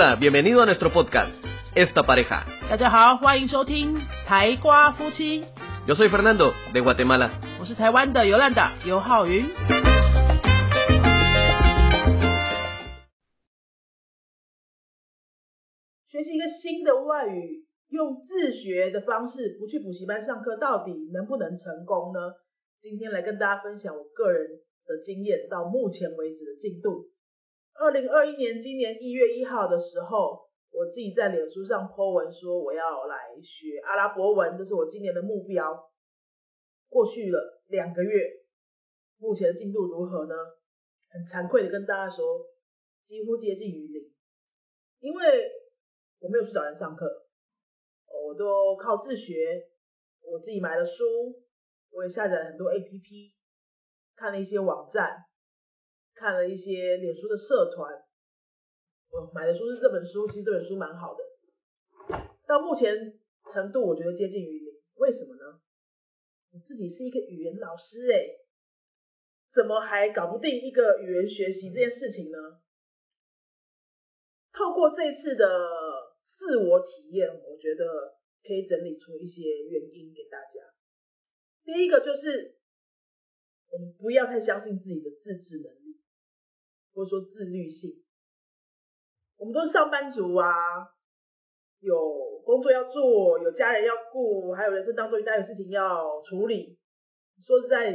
Hola, bienvenido a nuestro podcast, Esta Pareja. 大家好，欢迎收听台瓜夫妻，Yo soy Fernando, de Guatemala. 我是台湾的尤兰达尤浩云。学习一个新的外语，用自学的方式，不去补习班上课，到底能不能成功呢？今天来跟大家分享我个人的经验，到目前为止的进度。二零二一年今年一月一号的时候，我自己在脸书上 po 文说我要来学阿拉伯文，这是我今年的目标。过去了两个月，目前进度如何呢？很惭愧的跟大家说，几乎接近于零，因为我没有去找人上课，我都靠自学。我自己买了书，我也下载了很多 APP，看了一些网站，看了一些脸书的社团。我买的书是这本书，其实这本书蛮好的。到目前程度，我觉得接近于零。为什么呢？我自己是一个语言老师哎，怎么还搞不定一个语言学习这件事情呢？透过这次的自我体验，我觉得可以整理出一些原因给大家。第一个就是我们不要太相信自己的自制能力，或者说自律性。我们都是上班族啊，有工作要做，有家人要顾，还有人生当中一大堆事情要处理。说实在，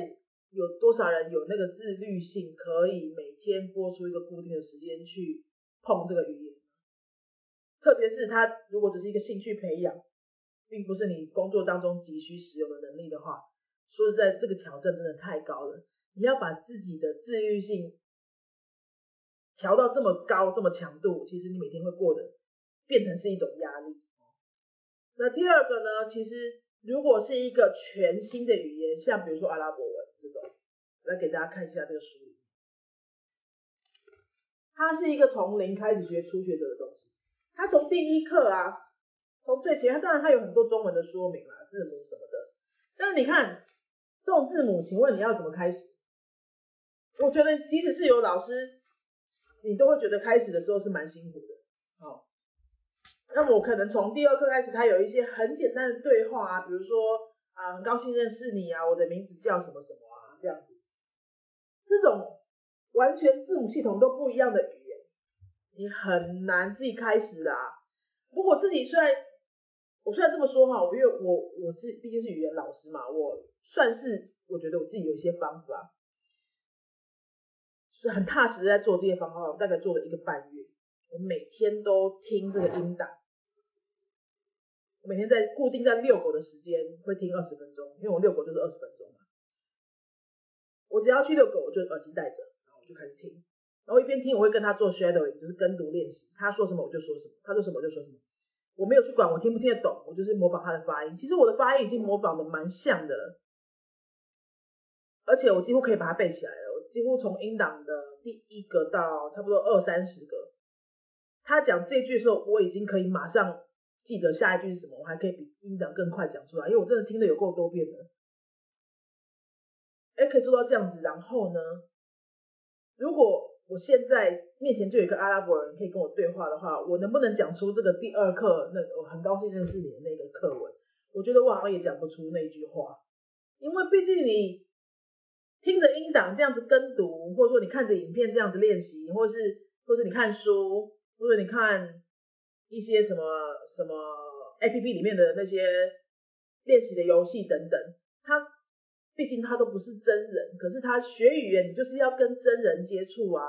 有多少人有那个自律性，可以每天播出一个固定的时间去碰这个语言？特别是他如果只是一个兴趣培养，并不是你工作当中急需使用的能力的话，说实在，这个挑战真的太高了。你要把自己的自律性调到这么高、这么强度，其实你每天会过得变成是一种压力。那第二个呢？其实如果是一个全新的语言，像比如说阿拉伯文这种，来给大家看一下这个书里，它是一个从零开始学初学者的东西。它从第一课啊，从最前，当然它有很多中文的说明啦、字母什么的。但是你看这种字母，请问你要怎么开始？我觉得即使是有老师，你都会觉得开始的时候是蛮辛苦的。好，那么我可能从第二课开始，它有一些很简单的对话啊，比如说啊，很高兴认识你啊，我的名字叫什么什么啊，这样子，这种完全字母系统都不一样的语言，你很难自己开始的啊。不过自己虽然我虽然这么说哈，因为我我是毕竟是语言老师嘛，我算是我觉得我自己有一些方法。是很踏实的在做这些方法，我大概做了一个半月，我每天都听这个音档，我每天在固定在遛狗的时间会听二十分钟，因为我遛狗就是二十分钟嘛。我只要去遛狗，我就耳机戴着，然后我就开始听，然后一边听我会跟他做 shadowing，就是跟读练习，他说什么我就说什么，他说什么我就说什么，我没有去管我听不听得懂，我就是模仿他的发音。其实我的发音已经模仿的蛮像的了，而且我几乎可以把它背起来。几乎从英党的第一个到差不多二三十个，他讲这句的时候，我已经可以马上记得下一句是什么，我还可以比英党更快讲出来，因为我真的听的有够多遍了。哎，可以做到这样子，然后呢，如果我现在面前就有一个阿拉伯人可以跟我对话的话，我能不能讲出这个第二课那我很高兴认识你的那个课文？我觉得我好像也讲不出那句话，因为毕竟你。听着音档这样子跟读，或者说你看着影片这样子练习，或是或是你看书，或者你看一些什么什么 A P P 里面的那些练习的游戏等等，它毕竟它都不是真人，可是他学语言你就是要跟真人接触啊。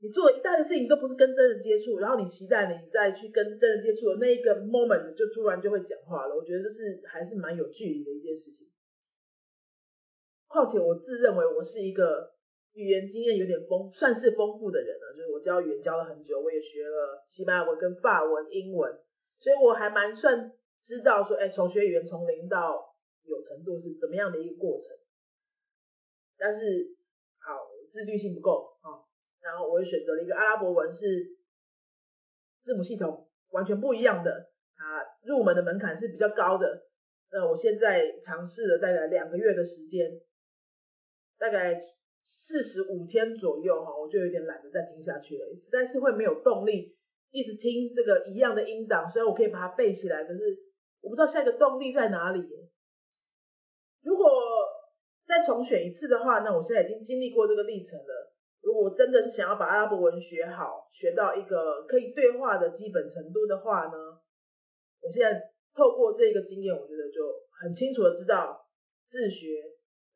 你做一大堆事情都不是跟真人接触，然后你期待你再去跟真人接触的那一个 moment 就突然就会讲话了，我觉得这是还是蛮有距离的一件事情。况且我自认为我是一个语言经验有点丰，算是丰富的人了。就是我教语言教了很久，我也学了西班牙文跟法文、英文，所以我还蛮算知道说，哎，从学语言从零到有程度是怎么样的一个过程。但是好，自律性不够啊，然后我也选择了一个阿拉伯文，是字母系统完全不一样的，啊，入门的门槛是比较高的。那我现在尝试了大概两个月的时间。大概四十五天左右哈，我就有点懒得再听下去了，实在是会没有动力一直听这个一样的音档。虽然我可以把它背起来，可是我不知道下一个动力在哪里。如果再重选一次的话，那我现在已经经历过这个历程了。如果真的是想要把阿拉伯文学好，学到一个可以对话的基本程度的话呢，我现在透过这个经验，我觉得就很清楚的知道自学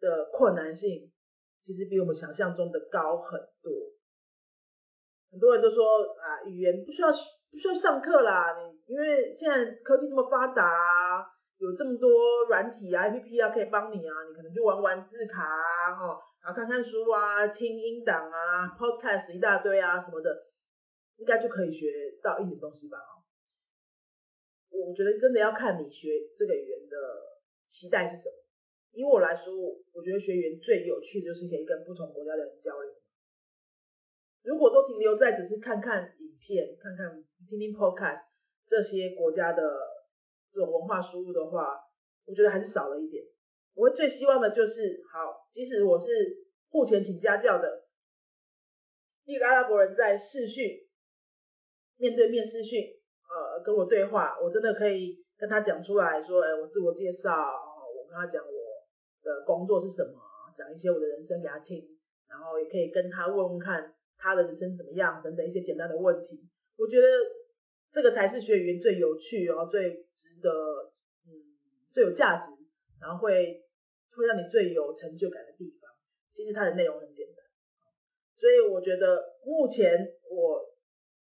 的困难性，其实比我们想象中的高很多。很多人都说啊，语言不需要不需要上课啦，你因为现在科技这么发达。有这么多软体啊、APP 啊可以帮你啊，你可能就玩玩字卡啊，哈，然后看看书啊、听音档啊、Podcast 一大堆啊什么的，应该就可以学到一点东西吧，我觉得真的要看你学这个语言的期待是什么。以我来说，我觉得学员最有趣的就是可以跟不同国家的人交流。如果都停留在只是看看影片、看看听听 Podcast 这些国家的。这种文化输入的话，我觉得还是少了一点。我会最希望的就是，好，即使我是付钱请家教的一个阿拉伯人，在视讯面对面视讯，呃，跟我对话，我真的可以跟他讲出来说，哎，我自我介绍，我跟他讲我的工作是什么，讲一些我的人生给他听，然后也可以跟他问问看他的人生怎么样等等一些简单的问题。我觉得。这个才是学语言最有趣，然后最值得，嗯，最有价值，然后会会让你最有成就感的地方。其实它的内容很简单，所以我觉得目前我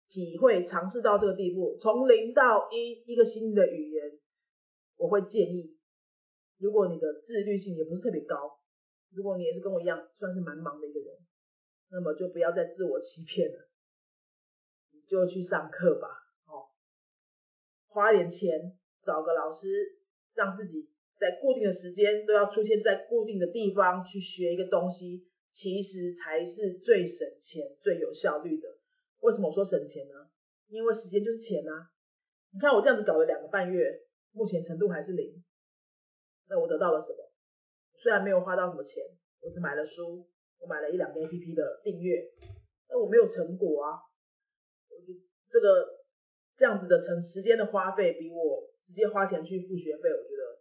体会尝试到这个地步，从零到一一个新的语言，我会建议，如果你的自律性也不是特别高，如果你也是跟我一样算是蛮忙的一个人，那么就不要再自我欺骗了，你就去上课吧。花点钱找个老师，让自己在固定的时间都要出现在固定的地方去学一个东西，其实才是最省钱、最有效率的。为什么我说省钱呢？因为时间就是钱呐。你看我这样子搞了两个半月，目前程度还是零，那我得到了什么？虽然没有花到什么钱，我只买了书，我买了一两个 A P P 的订阅，那我没有成果啊。我就这个。这样子的成时间的花费，比我直接花钱去付学费，我觉得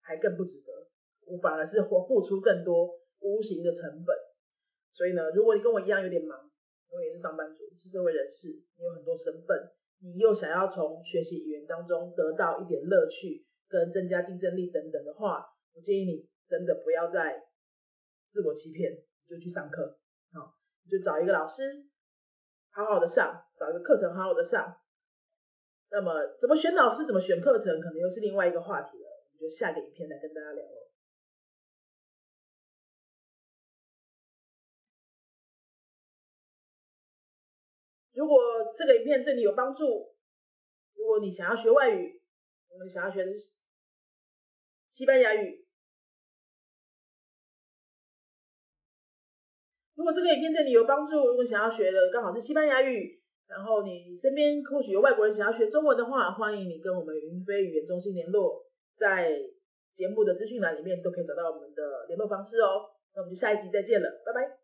还更不值得。我反而是付付出更多无形的成本。所以呢，如果你跟我一样有点忙，因为也是上班族，是社会人士，你有很多身份，你又想要从学习语言当中得到一点乐趣，跟增加竞争力等等的话，我建议你真的不要再自我欺骗，就去上课，好，你就找一个老师，好好的上，找一个课程好好的上。那么怎么选老师，怎么选课程，可能又是另外一个话题了。我们就下个影片来跟大家聊。如果这个影片对你有帮助，如果你想要学外语，我们想要学的是西班牙语。如果这个影片对你有帮助，如果想要学的刚好是西班牙语。然后你身边或许有外国人想要学中文的话，欢迎你跟我们云飞语言中心联络，在节目的资讯栏里面都可以找到我们的联络方式哦。那我们就下一集再见了，拜拜。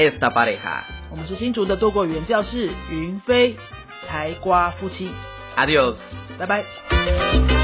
Esta Pareja. 我们是新竹的多国语言教室云飞才瓜夫妻。，adios，拜拜。